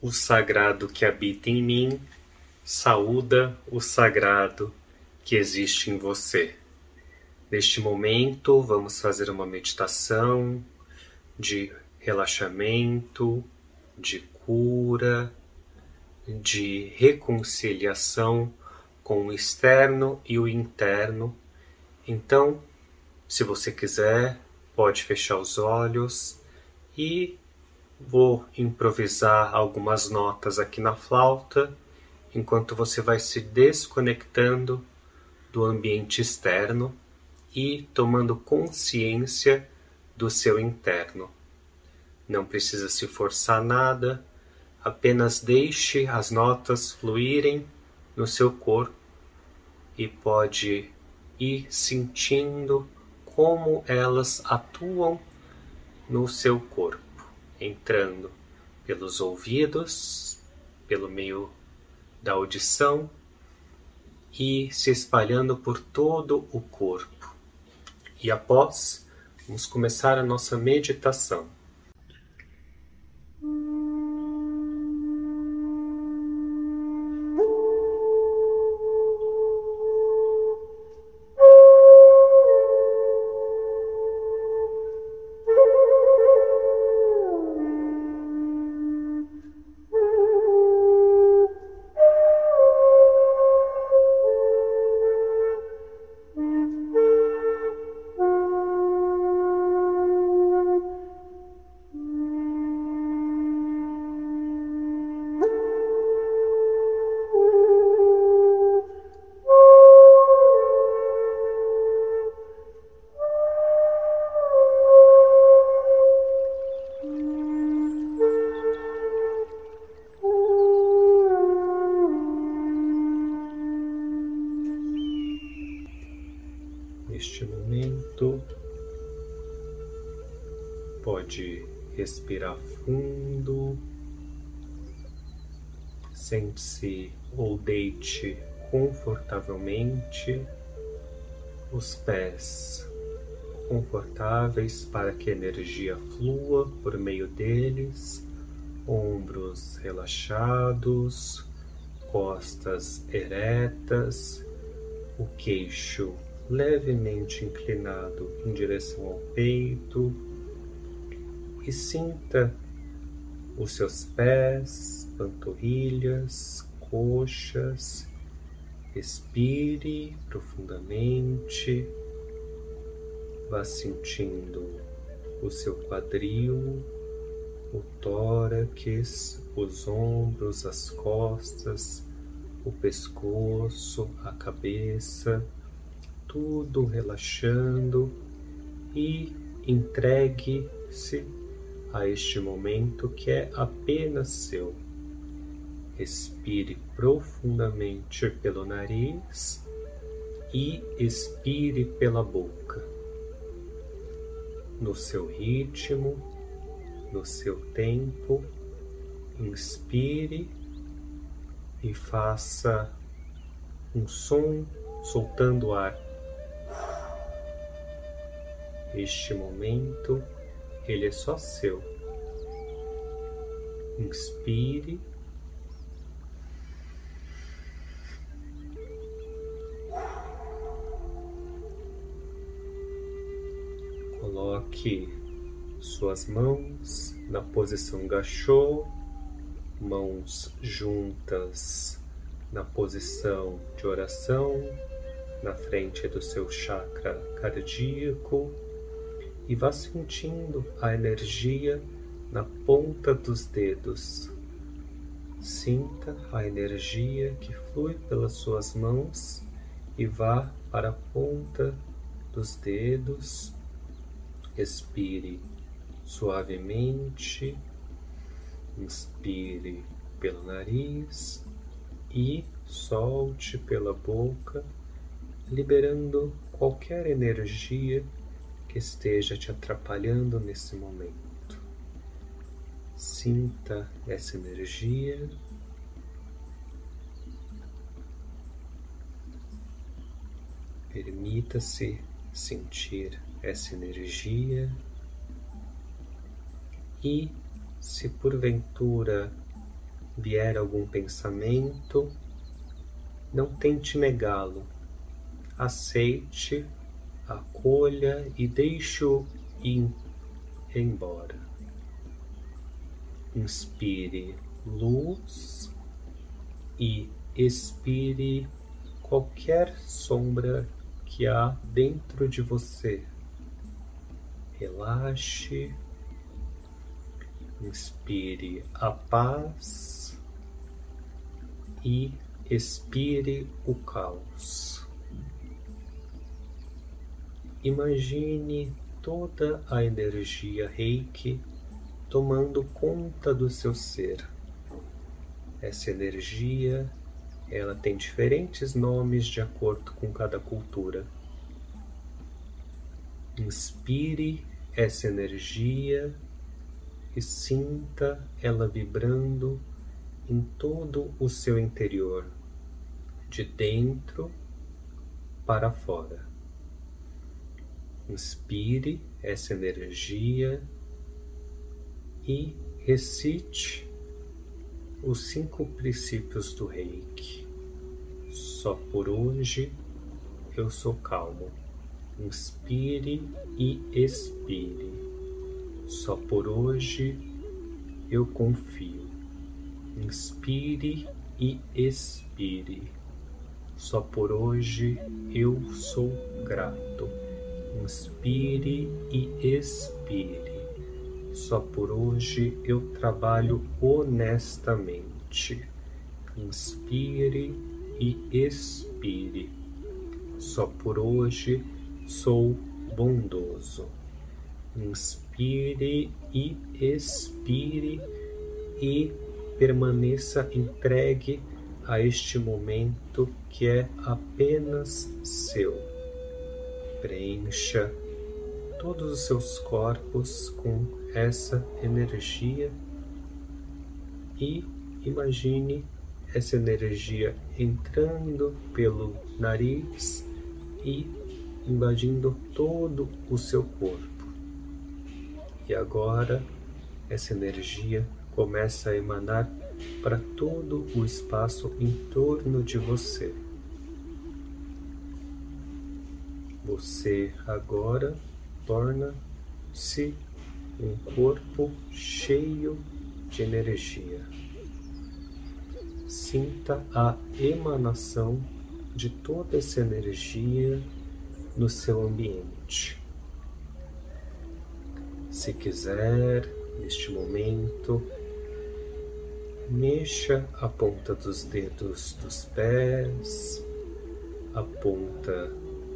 o sagrado que habita em mim saúda o sagrado que existe em você. Neste momento, vamos fazer uma meditação de relaxamento, de cura, de reconciliação com o externo e o interno. Então, se você quiser, pode fechar os olhos e vou improvisar algumas notas aqui na flauta enquanto você vai se desconectando do ambiente externo e tomando consciência do seu interno. Não precisa se forçar nada, apenas deixe as notas fluírem no seu corpo e pode ir sentindo como elas atuam no seu corpo, entrando pelos ouvidos, pelo meio da audição e se espalhando por todo o corpo. E após, vamos começar a nossa meditação. Deite confortavelmente, os pés confortáveis para que a energia flua por meio deles, ombros relaxados, costas eretas, o queixo levemente inclinado em direção ao peito e sinta os seus pés, panturrilhas, coxas. Respire profundamente, vá sentindo o seu quadril, o tórax, os ombros, as costas, o pescoço, a cabeça tudo relaxando e entregue-se a este momento que é apenas seu. Respire profundamente pelo nariz e expire pela boca. No seu ritmo, no seu tempo, inspire e faça um som soltando ar este momento, ele é só seu. Inspire. Coloque suas mãos na posição gachô, mãos juntas na posição de oração, na frente do seu chakra cardíaco e vá sentindo a energia na ponta dos dedos. Sinta a energia que flui pelas suas mãos e vá para a ponta dos dedos. Expire suavemente, inspire pelo nariz e solte pela boca, liberando qualquer energia que esteja te atrapalhando nesse momento. Sinta essa energia. Permita-se sentir essa energia e, se porventura vier algum pensamento, não tente negá-lo. Aceite, acolha e deixe-o ir embora. Inspire luz e expire qualquer sombra que há dentro de você. Relaxe, inspire a paz e expire o caos. Imagine toda a energia reiki tomando conta do seu ser. Essa energia, ela tem diferentes nomes de acordo com cada cultura. Inspire essa energia e sinta ela vibrando em todo o seu interior, de dentro para fora. Inspire essa energia e recite os cinco princípios do reiki. Só por hoje eu sou calmo. Inspire e expire. Só por hoje eu confio. Inspire e expire. Só por hoje eu sou grato. Inspire e expire. Só por hoje eu trabalho honestamente. Inspire e expire. Só por hoje sou bondoso. Inspire e expire e permaneça entregue a este momento que é apenas seu. Preencha todos os seus corpos com essa energia e imagine essa energia entrando pelo nariz e invadindo todo o seu corpo. E agora essa energia começa a emanar para todo o espaço em torno de você. Você agora torna-se um corpo cheio de energia. Sinta a emanação de toda essa energia no seu ambiente. Se quiser, neste momento, mexa a ponta dos dedos dos pés, a ponta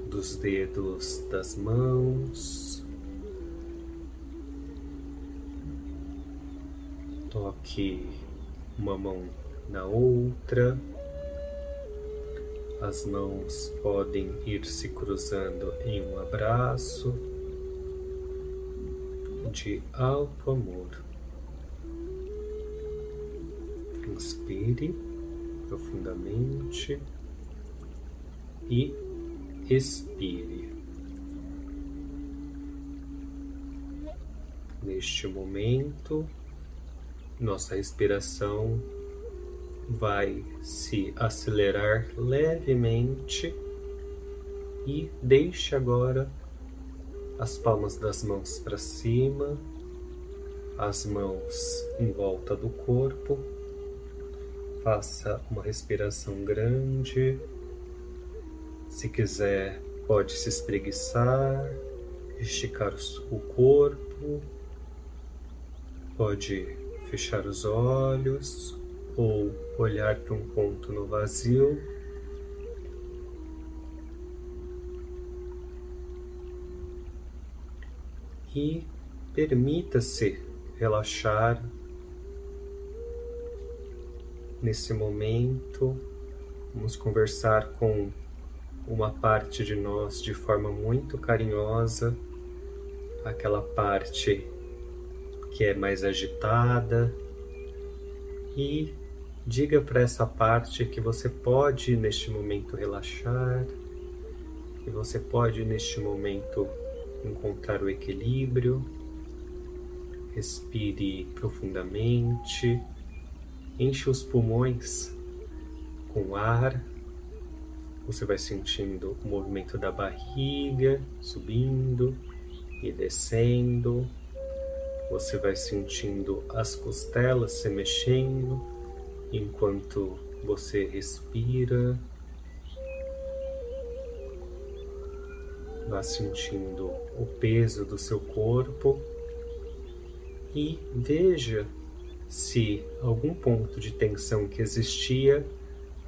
dos dedos das mãos, toque uma mão na outra. As mãos podem ir se cruzando em um abraço de alto amor. Inspire profundamente e expire. Neste momento, nossa respiração vai se acelerar levemente e deixe agora as palmas das mãos para cima, as mãos em volta do corpo. Faça uma respiração grande. Se quiser, pode se espreguiçar, esticar o corpo, pode fechar os olhos ou olhar para um ponto no vazio. E permita-se relaxar nesse momento. Vamos conversar com uma parte de nós de forma muito carinhosa, aquela parte que é mais agitada e diga para essa parte que você pode neste momento relaxar, que você pode neste momento encontrar o equilíbrio. Respire profundamente enche os pulmões com ar. Você vai sentindo o movimento da barriga subindo e descendo. Você vai sentindo as costelas se mexendo enquanto você respira. Vá sentindo o peso do seu corpo e veja se algum ponto de tensão que existia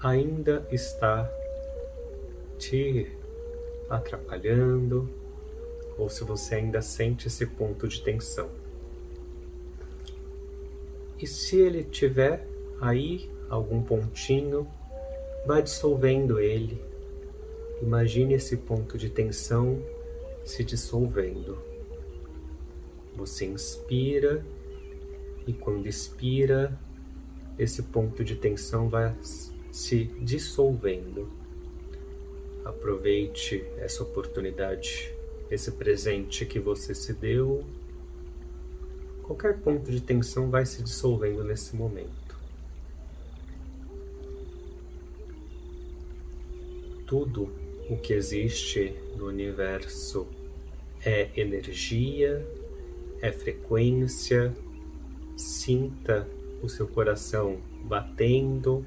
ainda está te atrapalhando ou se você ainda sente esse ponto de tensão. E se ele tiver aí algum pontinho, vá dissolvendo ele. Imagine esse ponto de tensão se dissolvendo. Você inspira e quando expira, esse ponto de tensão vai se dissolvendo. Aproveite essa oportunidade, esse presente que você se deu. Qualquer ponto de tensão vai se dissolvendo nesse momento. Tudo o que existe no universo. É energia é frequência, sinta o seu coração batendo,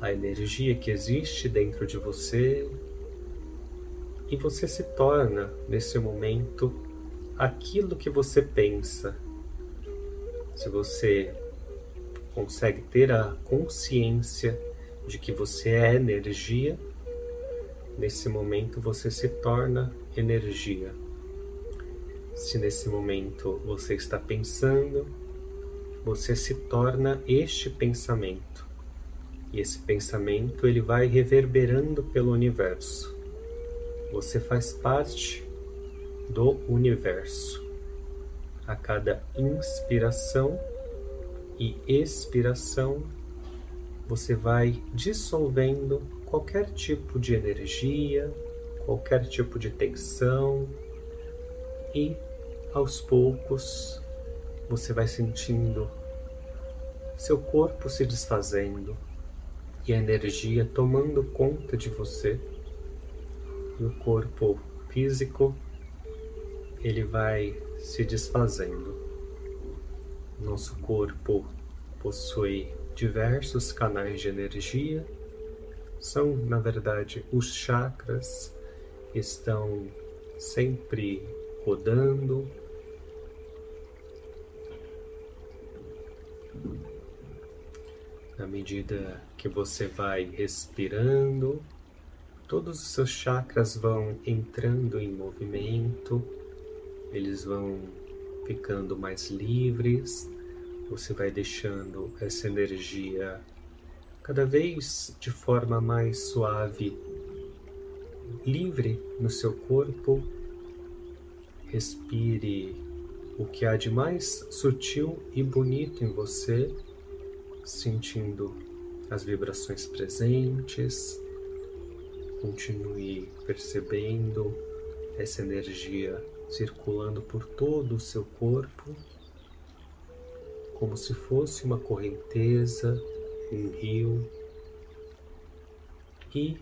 a energia que existe dentro de você, e você se torna, nesse momento, aquilo que você pensa. Se você consegue ter a consciência de que você é energia, nesse momento você se torna energia. Se nesse momento você está pensando, você se torna este pensamento. E esse pensamento ele vai reverberando pelo universo. Você faz parte do universo. A cada inspiração e expiração, você vai dissolvendo qualquer tipo de energia, qualquer tipo de tensão e aos poucos você vai sentindo seu corpo se desfazendo e a energia tomando conta de você. E o corpo físico ele vai se desfazendo. Nosso corpo possui diversos canais de energia. São, na verdade, os chakras estão sempre rodando. Na medida que você vai respirando, todos os seus chakras vão entrando em movimento, eles vão ficando mais livres, você vai deixando essa energia cada vez de forma mais suave, livre no seu corpo Respire o que há de mais sutil e bonito em você, sentindo as vibrações presentes. Continue percebendo essa energia circulando por todo o seu corpo, como se fosse uma correnteza, um rio. E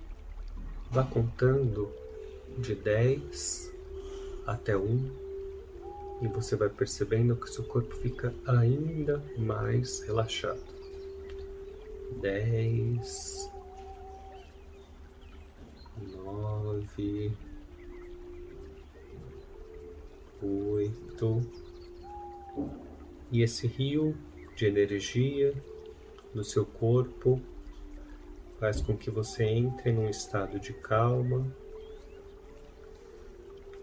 vá contando de 10 até um e você vai percebendo que seu corpo fica ainda mais relaxado. Dez, nove, oito, e esse rio de energia no seu corpo faz com que você entre num estado de calma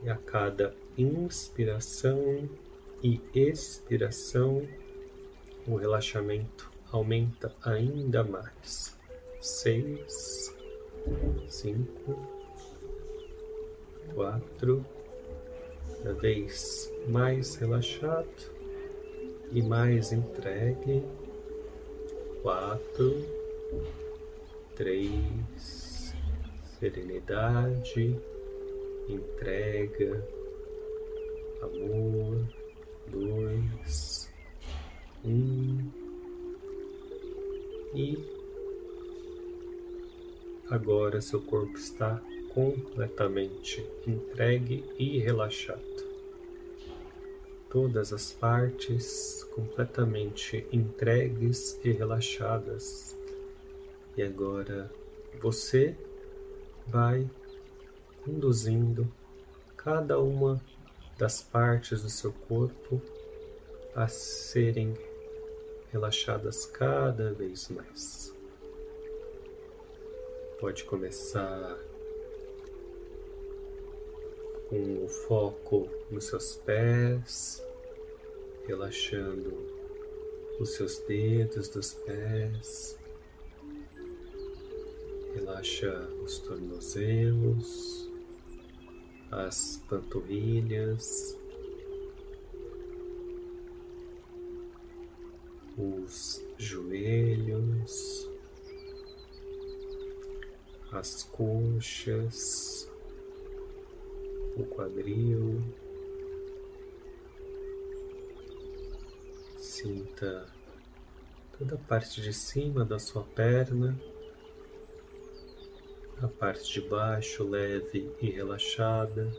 e a cada inspiração e expiração, o relaxamento aumenta ainda mais. Seis, cinco, quatro, cada vez mais relaxado e mais entregue. Quatro, três, serenidade entrega, amor, dois, um, E agora seu corpo está completamente entregue e relaxado. Todas as partes completamente entregues e relaxadas. E agora você vai conduzindo cada uma das partes do seu corpo a serem relaxadas cada vez mais. Pode começar com o foco nos seus pés, relaxando os seus dedos dos pés, relaxa os tornozelos, as panturrilhas, os joelhos, as coxas, o quadril. Sinta toda a parte de cima da sua perna, a parte de baixo leve e relaxada,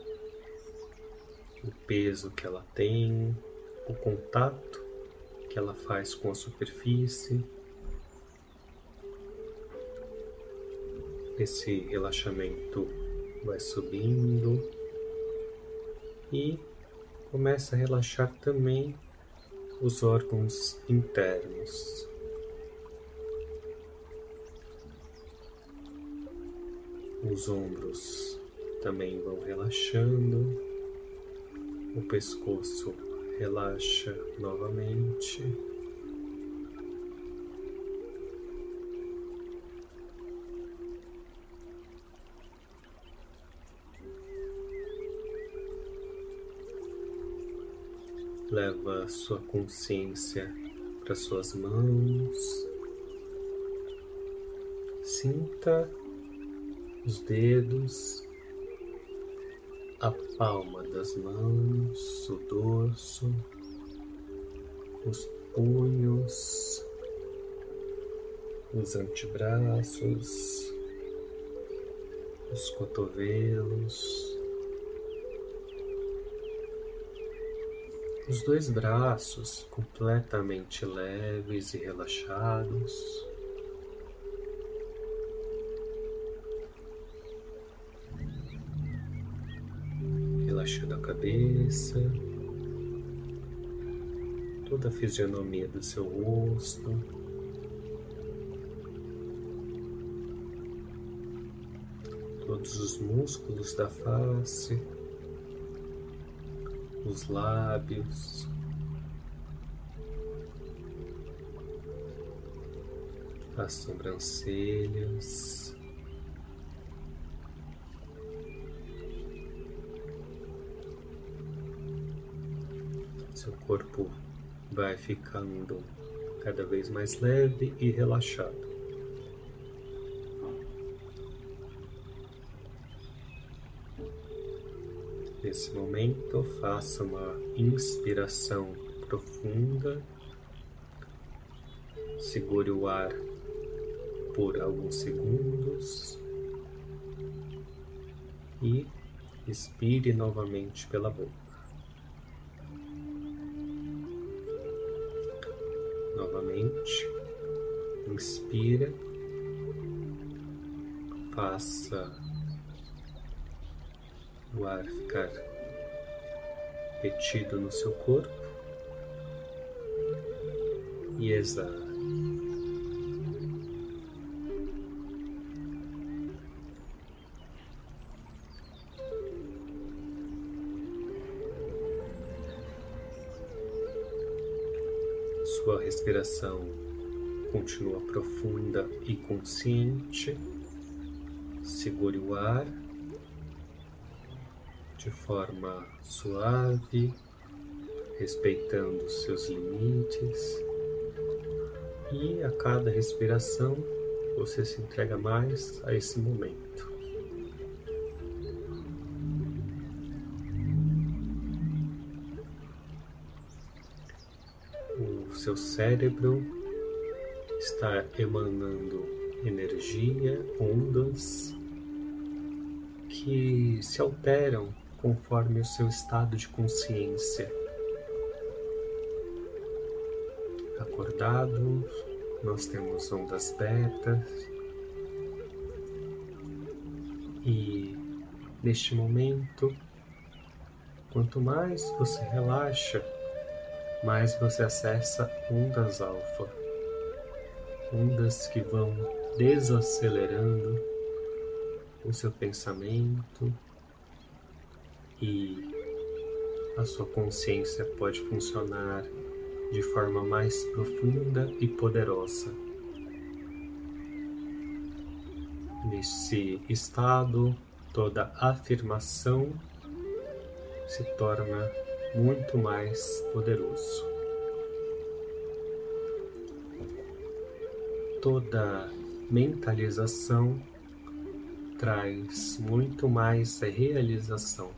o peso que ela tem, o contato que ela faz com a superfície. Esse relaxamento vai subindo e começa a relaxar também os órgãos internos. Os ombros também vão relaxando, o pescoço relaxa novamente. Leva sua consciência para suas mãos. Sinta os dedos, a palma das mãos, o dorso, os punhos, os antebraços, os cotovelos. Os dois braços completamente leves e relaxados. Relaxando a cabeça, toda a fisionomia do seu rosto. Todos os músculos da face os lábios, as sobrancelhas. Seu corpo vai ficando cada vez mais leve e relaxado. Nesse momento, faça uma inspiração profunda. Segure o ar por alguns segundos e expire novamente pela boca. Novamente, inspira, faça o ar ficar retido no seu corpo e exala. Sua respiração continua profunda e consciente. Segure o ar de forma suave, respeitando seus limites. E a cada respiração você se entrega mais a esse momento. O seu cérebro está emanando energia, ondas que se alteram conforme o seu estado de consciência. Acordado, nós temos ondas betas e neste momento, quanto mais você relaxa, mais você acessa ondas alfa, ondas que vão desacelerando o seu pensamento e a sua consciência pode funcionar de forma mais profunda e poderosa. Nesse estado, toda afirmação se torna muito mais poderoso. Toda mentalização traz muito mais realização.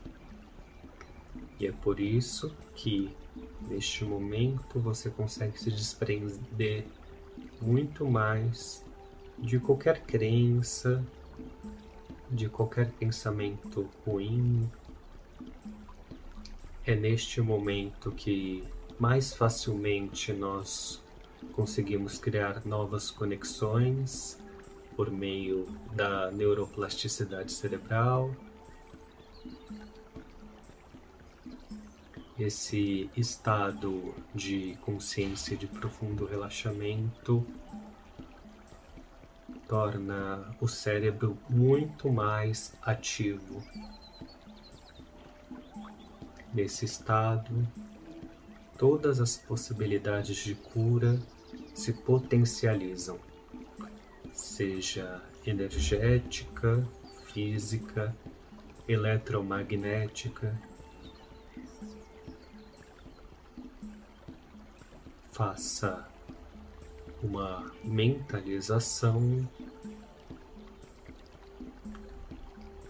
E é por isso que neste momento você consegue se desprender muito mais de qualquer crença, de qualquer pensamento ruim. É neste momento que mais facilmente nós conseguimos criar novas conexões por meio da neuroplasticidade cerebral. Esse estado de consciência de profundo relaxamento torna o cérebro muito mais ativo. Nesse estado, todas as possibilidades de cura se potencializam seja energética, física, eletromagnética. Faça uma mentalização,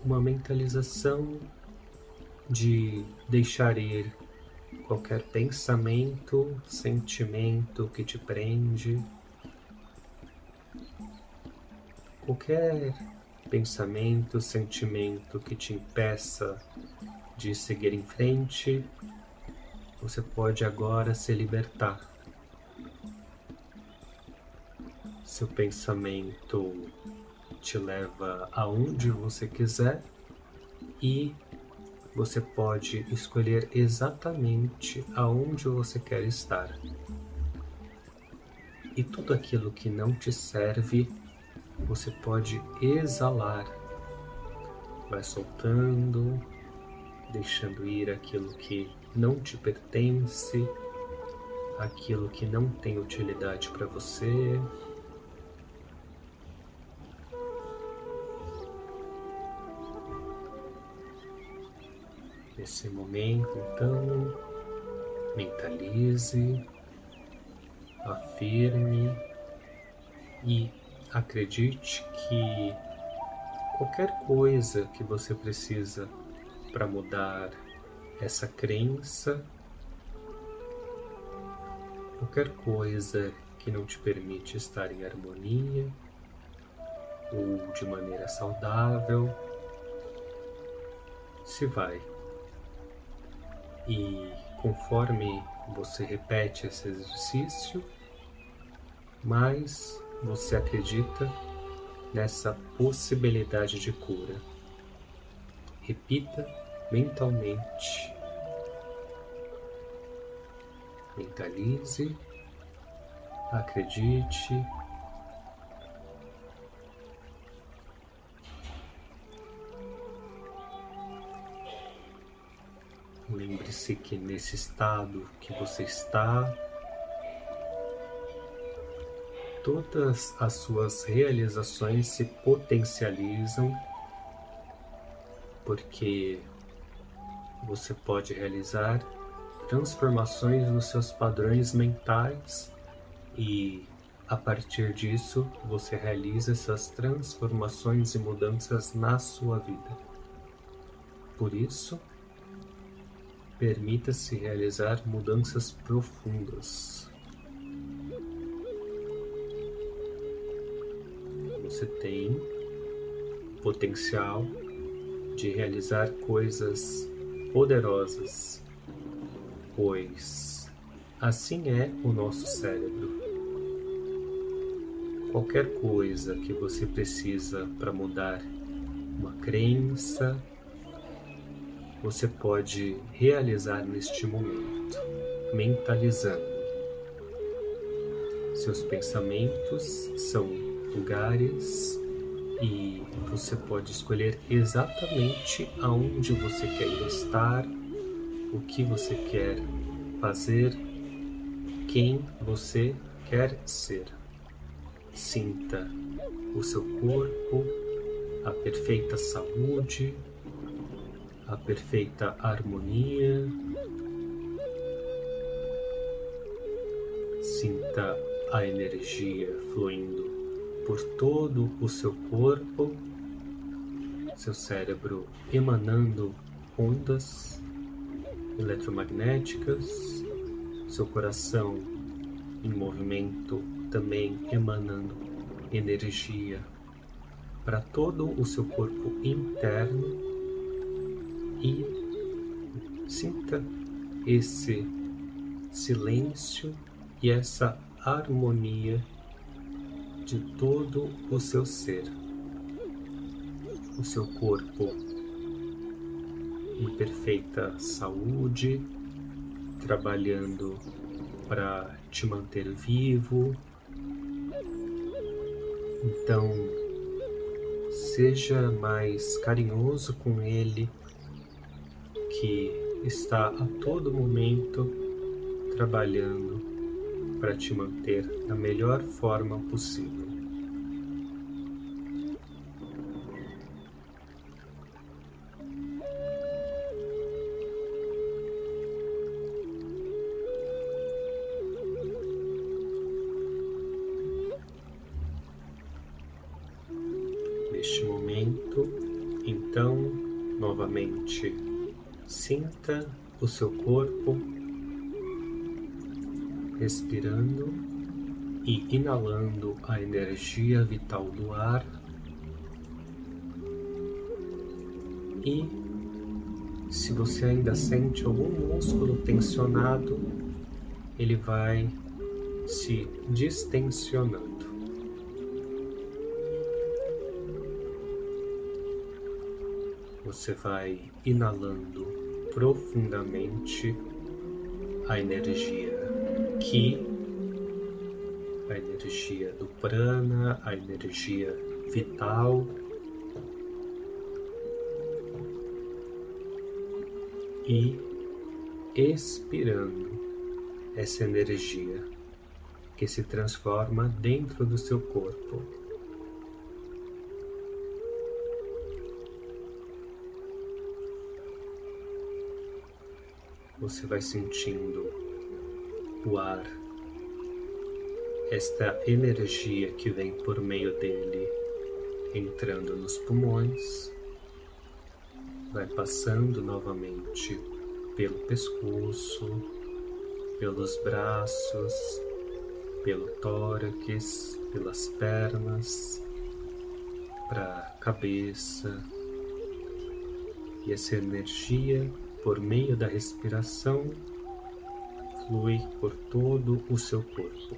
uma mentalização de deixar ir qualquer pensamento, sentimento que te prende qualquer pensamento, sentimento que te impeça de seguir em frente, você pode agora se libertar. Seu pensamento te leva aonde você quiser e você pode escolher exatamente aonde você quer estar. E tudo aquilo que não te serve você pode exalar. Vai soltando, deixando ir aquilo que não te pertence, aquilo que não tem utilidade para você. Nesse momento, então, mentalize, afirme e Acredite que qualquer coisa que você precisa para mudar essa crença, qualquer coisa que não te permite estar em harmonia ou de maneira saudável, se vai. E conforme você repete esse exercício, mais você acredita nessa possibilidade de cura. Repita mentalmente. Mentalize, acredite. Lembre-se que nesse estado que você está, todas as suas realizações se potencializam porque você pode realizar transformações nos seus padrões mentais e a partir disso você realiza essas transformações e mudanças na sua vida. Por isso, permita-se realizar mudanças profundas. você tem potencial de realizar coisas poderosas, pois assim é o nosso cérebro. Qualquer coisa que você precisa para mudar uma crença, você pode realizar neste momento, mentalizando. Seus pensamentos são lugares e você pode escolher exatamente aonde você quer estar, o que você quer fazer, quem você quer ser. Sinta o seu corpo, a perfeita saúde, a perfeita harmonia. Sinta a energia fluindo por todo o seu corpo, seu cérebro emanando ondas eletromagnéticas, seu coração em movimento também emanando energia para todo o seu corpo interno e sinta esse silêncio e essa harmonia de todo o seu ser, o seu corpo em perfeita saúde, trabalhando para te manter vivo. Então, seja mais carinhoso com ele, que está a todo momento trabalhando para te manter da melhor forma possível. Seu corpo respirando e inalando a energia vital do ar e se você ainda sente algum músculo tensionado, ele vai se distensionando. Você vai inalando profundamente a energia Ki, a energia do prana, a energia vital. E expirando essa energia que se transforma dentro do seu corpo. Você vai sentindo o ar, esta energia que vem por meio dele entrando nos pulmões, vai passando novamente pelo pescoço, pelos braços, pelo tórax, pelas pernas, para a cabeça. E essa energia, por meio da respiração, flui por todo o seu corpo.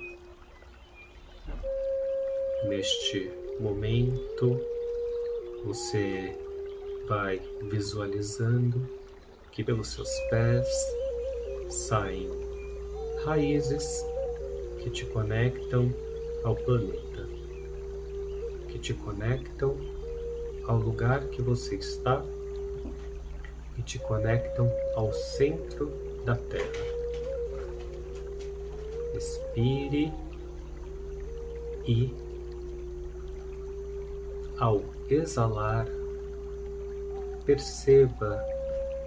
Neste momento, você vai visualizando que pelos seus pés saem raízes que te conectam ao planeta, que te conectam ao lugar que você está e te conectam ao centro da Terra. Respire e, ao exalar, perceba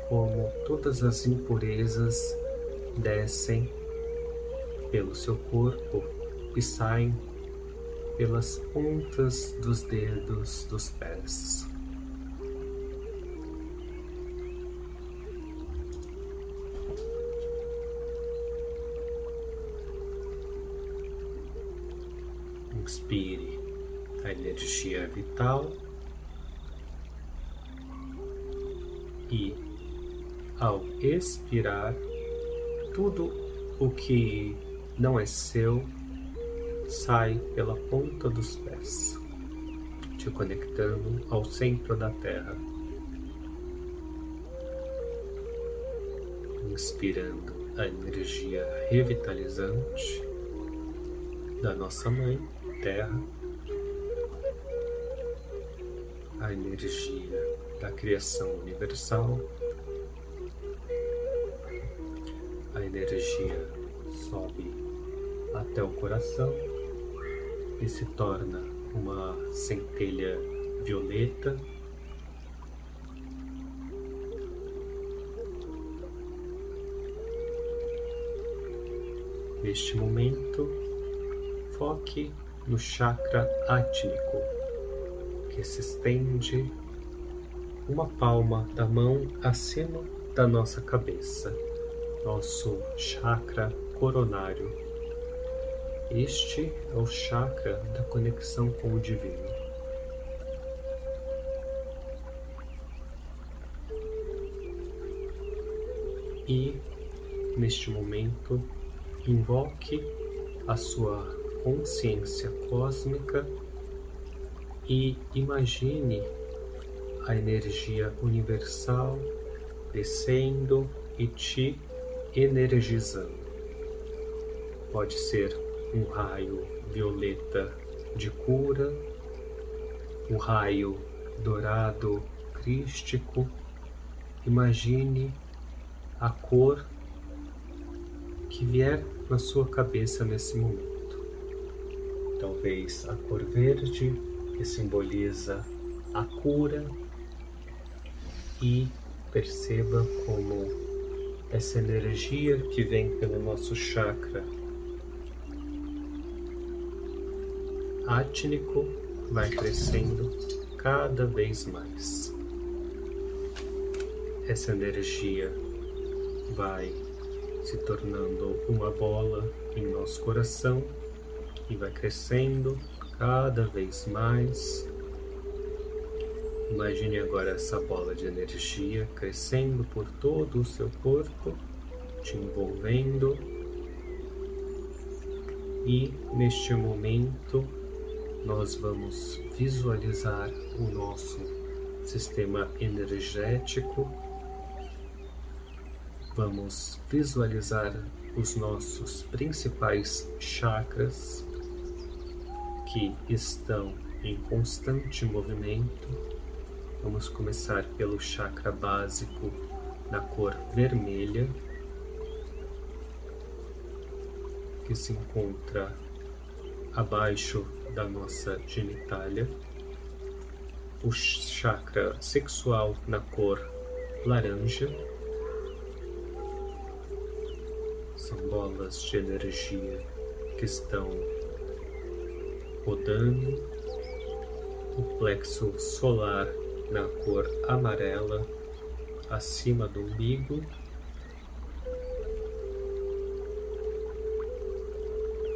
como todas as impurezas descem pelo seu corpo e saem pelas pontas dos dedos dos pés. A energia vital e, ao expirar, tudo o que não é seu sai pela ponta dos pés, te conectando ao centro da Terra. Inspirando a energia revitalizante da nossa Mãe, Terra, a energia da criação universal a energia sobe até o coração e se torna uma centelha violeta. Neste momento, foque no chakra átmico, que se estende uma palma da mão acima da nossa cabeça nosso chakra coronário. Este é o chakra da conexão com o divino. E, neste momento, invoque a sua consciência cósmica e imagine a energia universal descendo e te energizando. Pode ser um raio violeta de cura, um raio dourado crístico. Imagine a cor que vier na sua cabeça nesse momento. Talvez a cor verde, que simboliza a cura, e perceba como essa energia que vem pelo nosso chakra átnico vai crescendo cada vez mais. Essa energia vai se tornando uma bola em nosso coração e vai crescendo cada vez mais Imagine agora essa bola de energia crescendo por todo o seu corpo, te envolvendo. E neste momento nós vamos visualizar o nosso sistema energético. Vamos visualizar os nossos principais chakras que estão em constante movimento Vamos começar pelo chakra básico na cor vermelha, que se encontra abaixo da nossa genitália. O chakra sexual na cor laranja. São bolas de energia que estão rodando o plexo solar na cor amarela acima do umbigo.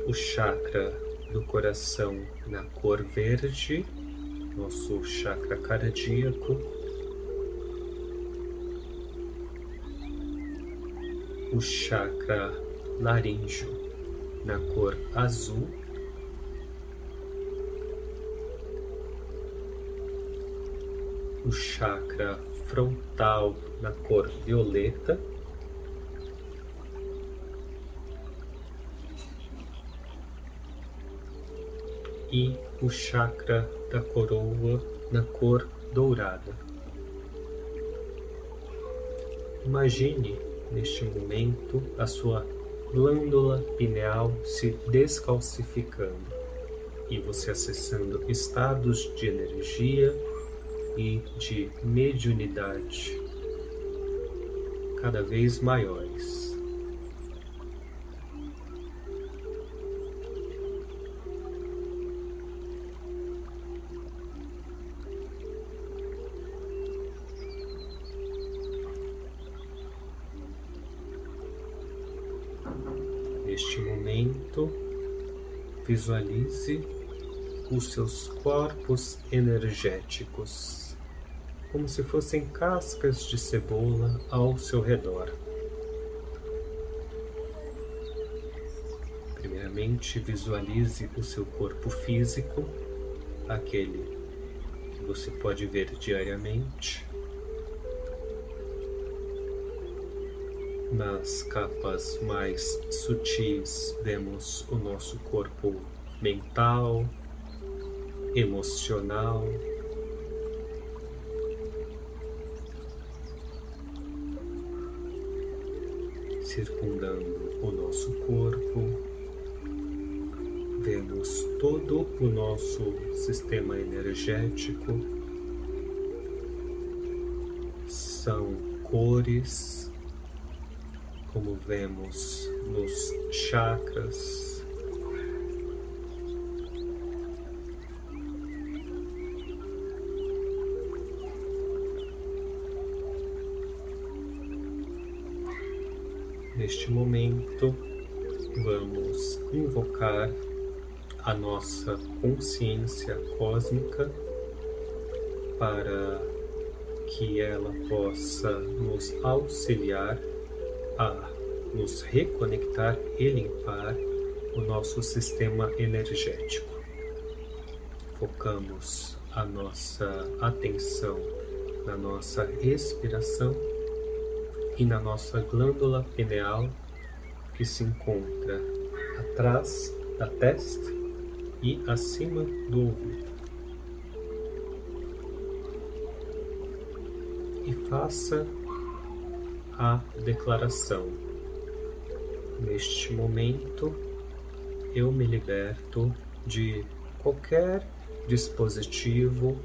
O chakra do coração na cor verde, nosso chakra cardíaco. O chakra laríngeo na cor azul o chakra frontal na cor violeta. E o chakra da coroa na cor dourada. Imagine neste momento a sua glândula pineal se descalcificando e você acessando estados de energia e de mediunidade cada vez maiores. Neste momento, visualize os seus corpos energéticos, como se fossem cascas de cebola ao seu redor. Primeiramente, visualize o seu corpo físico, aquele que você pode ver diariamente. Nas capas mais sutis, vemos o nosso corpo mental, emocional. Circundando o nosso corpo, vemos todo o nosso sistema energético. São cores como vemos nos chakras. Neste momento, vamos invocar a nossa consciência cósmica para que ela possa nos auxiliar a nos reconectar e limpar o nosso sistema energético. Focamos a nossa atenção na nossa respiração e na nossa glândula pineal que se encontra atrás da testa e acima do ouvido. E faça a declaração. Neste momento, eu me liberto de qualquer dispositivo,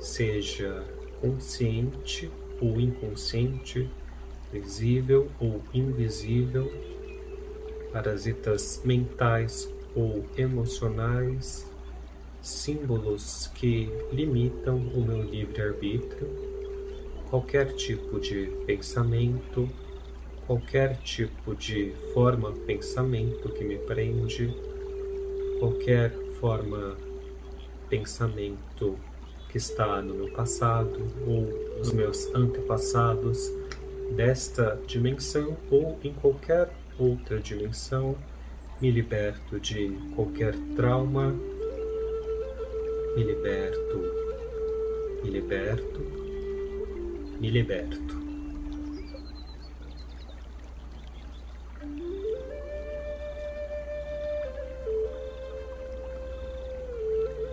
seja consciente ou inconsciente, visível ou invisível, parasitas mentais ou emocionais, símbolos que limitam o meu livre-arbítrio qualquer tipo de pensamento, qualquer tipo de forma pensamento que me prende, qualquer forma pensamento que está no meu passado ou nos meus antepassados desta dimensão ou em qualquer outra dimensão, me liberto de qualquer trauma, me liberto, me liberto me liberto.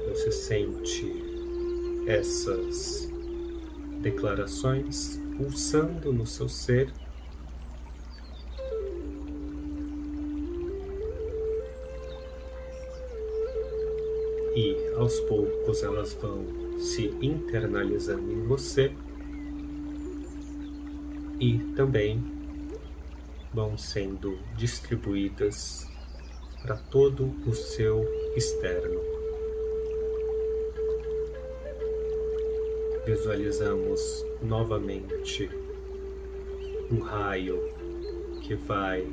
Você sente essas declarações pulsando no seu ser. E aos poucos elas vão se internalizando em você e também vão sendo distribuídas para todo o seu externo. Visualizamos novamente um raio que vai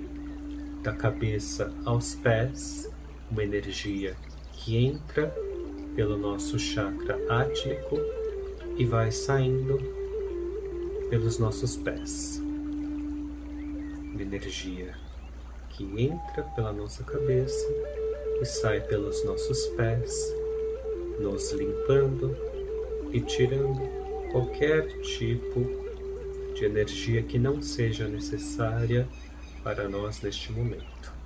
da cabeça aos pés, uma energia que entra pelo nosso chakra átmico e vai saindo pelos nossos pés. Uma energia que entra pela nossa cabeça e sai pelos nossos pés, nos limpando e tirando qualquer tipo de energia que não seja necessária para nós neste momento.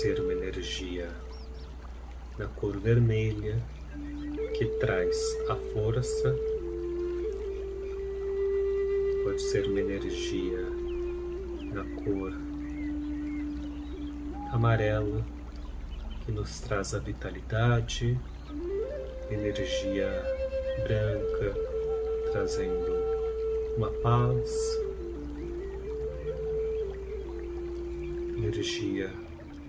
ser uma energia na cor vermelha que traz a força, pode ser uma energia na cor amarela que nos traz a vitalidade, energia branca trazendo uma paz, energia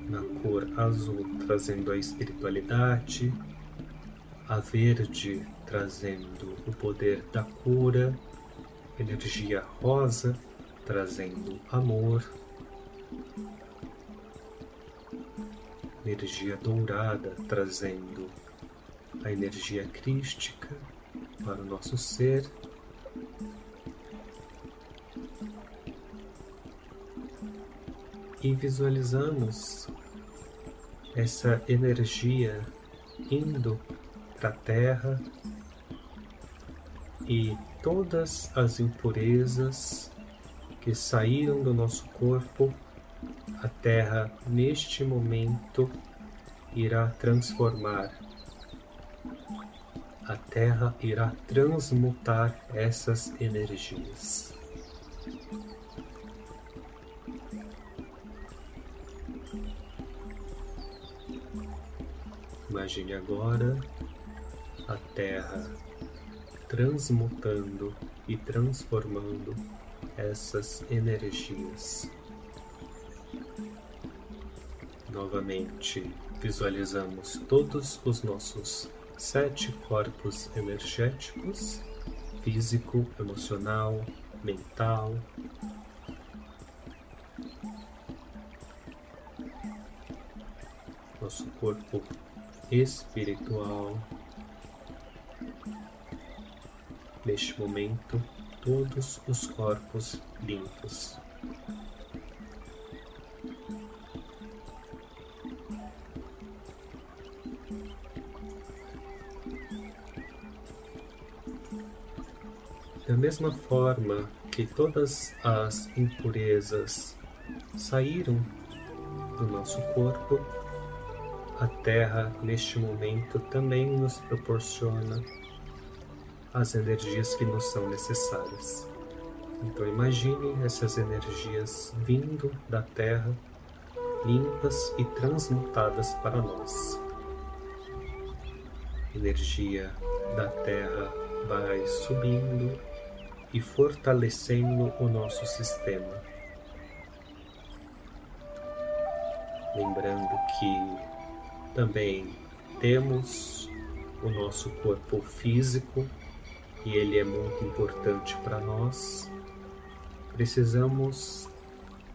na cor azul trazendo a espiritualidade, a verde trazendo o poder da cura energia rosa trazendo amor, energia dourada trazendo a energia crística para o nosso ser. E visualizamos essa energia indo para a Terra e todas as impurezas que saíram do nosso corpo, a Terra neste momento irá transformar. A Terra irá transmutar essas energias. Imagine agora a Terra transmutando e transformando essas energias. Novamente, visualizamos todos os nossos sete corpos energéticos físico, emocional, mental. Nosso corpo espiritual. Neste momento, todos os corpos limpos. Da mesma forma que todas as impurezas saíram do nosso corpo, a Terra neste momento também nos proporciona as energias que nos são necessárias. Então imagine essas energias vindo da Terra, limpas e transmutadas para nós. Energia da Terra vai subindo e fortalecendo o nosso sistema. Lembrando que também temos o nosso corpo físico e ele é muito importante para nós, precisamos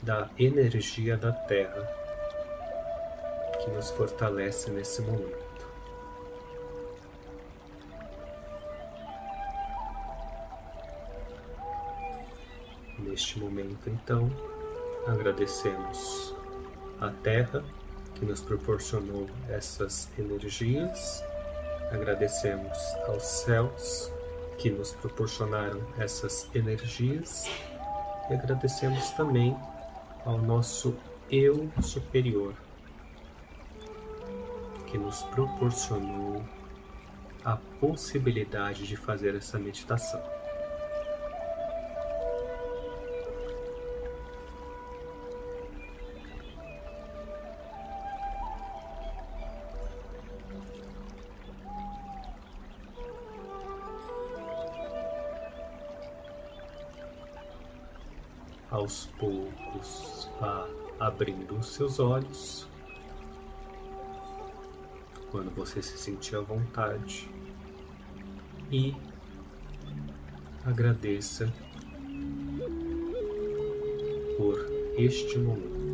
da energia da Terra que nos fortalece nesse momento. Neste momento, então, agradecemos a Terra que nos proporcionou essas energias, agradecemos aos céus que nos proporcionaram essas energias e agradecemos também ao nosso eu superior que nos proporcionou a possibilidade de fazer essa meditação. Aos poucos vá abrindo os seus olhos. Quando você se sentir à vontade e agradeça por este momento.